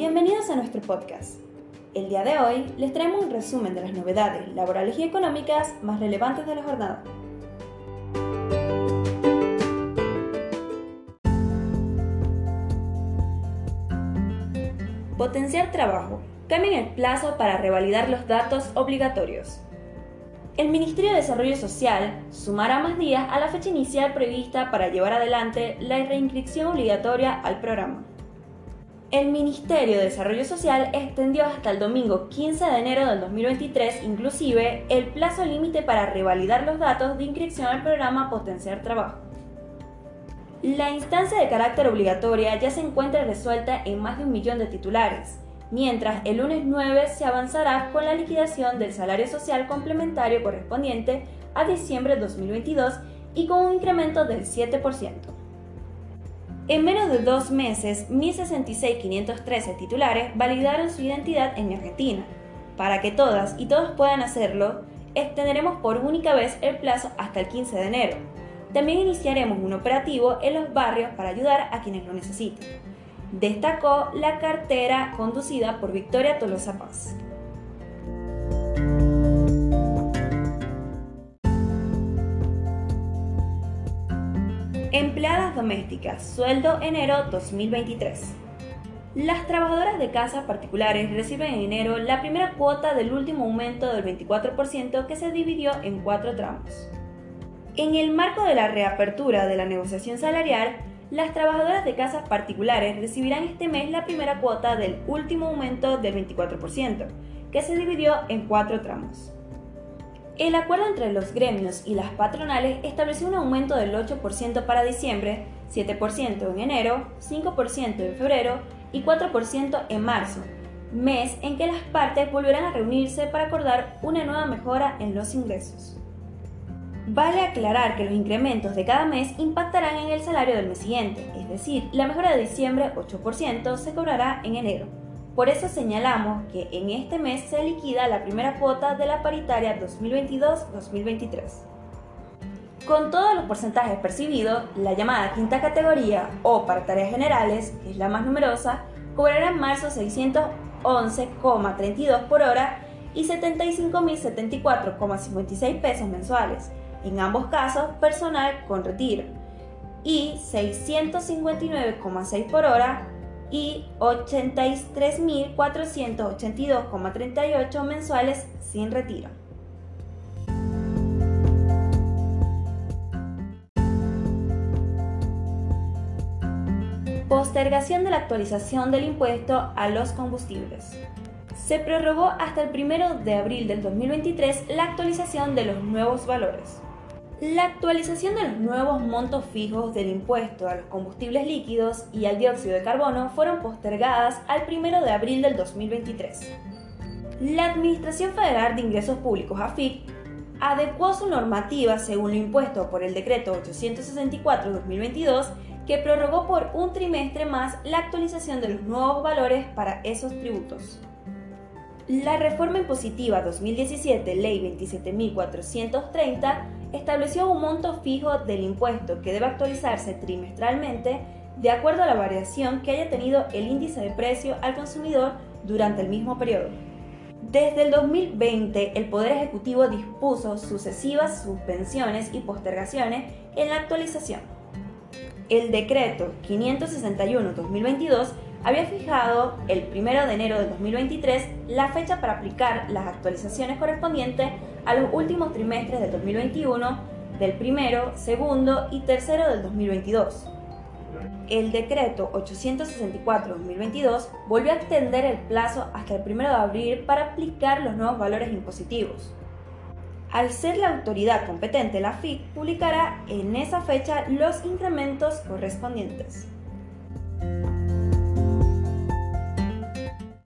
Bienvenidos a nuestro podcast. El día de hoy les traemos un resumen de las novedades laborales y económicas más relevantes de la jornada. Potenciar trabajo. Cambian el plazo para revalidar los datos obligatorios. El Ministerio de Desarrollo Social sumará más días a la fecha inicial prevista para llevar adelante la reinscripción obligatoria al programa. El Ministerio de Desarrollo Social extendió hasta el domingo 15 de enero del 2023 inclusive el plazo límite para revalidar los datos de inscripción al programa Potenciar Trabajo. La instancia de carácter obligatoria ya se encuentra resuelta en más de un millón de titulares, mientras el lunes 9 se avanzará con la liquidación del salario social complementario correspondiente a diciembre de 2022 y con un incremento del 7%. En menos de dos meses, 1.066.513 titulares validaron su identidad en Argentina. Para que todas y todos puedan hacerlo, extenderemos por única vez el plazo hasta el 15 de enero. También iniciaremos un operativo en los barrios para ayudar a quienes lo necesiten destacó la cartera conducida por Victoria Tolosa Paz. Empleadas domésticas, sueldo enero 2023. Las trabajadoras de casas particulares reciben en enero la primera cuota del último aumento del 24% que se dividió en cuatro tramos. En el marco de la reapertura de la negociación salarial, las trabajadoras de casas particulares recibirán este mes la primera cuota del último aumento del 24%, que se dividió en cuatro tramos. El acuerdo entre los gremios y las patronales estableció un aumento del 8% para diciembre, 7% en enero, 5% en febrero y 4% en marzo, mes en que las partes volverán a reunirse para acordar una nueva mejora en los ingresos. Vale aclarar que los incrementos de cada mes impactarán en el salario del mes siguiente, es decir, la mejora de diciembre 8% se cobrará en enero. Por eso señalamos que en este mes se liquida la primera cuota de la paritaria 2022-2023. Con todos los porcentajes percibidos, la llamada quinta categoría o para tareas generales, que es la más numerosa, cobrará en marzo 611,32 por hora y 75.074,56 pesos mensuales en ambos casos personal con retiro, y 659,6 por hora y 83.482,38 mensuales sin retiro. Postergación de la actualización del impuesto a los combustibles se prorrogó hasta el 1 de abril del 2023 la actualización de los nuevos valores. La actualización de los nuevos montos fijos del impuesto a los combustibles líquidos y al dióxido de carbono fueron postergadas al 1 de abril del 2023. La Administración Federal de Ingresos Públicos, AFIP, adecuó su normativa según lo impuesto por el decreto 864-2022 que prorrogó por un trimestre más la actualización de los nuevos valores para esos tributos. La reforma impositiva 2017, Ley 27.430, estableció un monto fijo del impuesto que debe actualizarse trimestralmente de acuerdo a la variación que haya tenido el índice de precio al consumidor durante el mismo periodo. Desde el 2020, el Poder Ejecutivo dispuso sucesivas suspensiones y postergaciones en la actualización. El decreto 561-2022 había fijado el 1 de enero de 2023 la fecha para aplicar las actualizaciones correspondientes a los últimos trimestres del 2021, del primero, segundo y tercero del 2022. El decreto 864-2022 volvió a extender el plazo hasta el 1 de abril para aplicar los nuevos valores impositivos. Al ser la autoridad competente, la FIC publicará en esa fecha los incrementos correspondientes.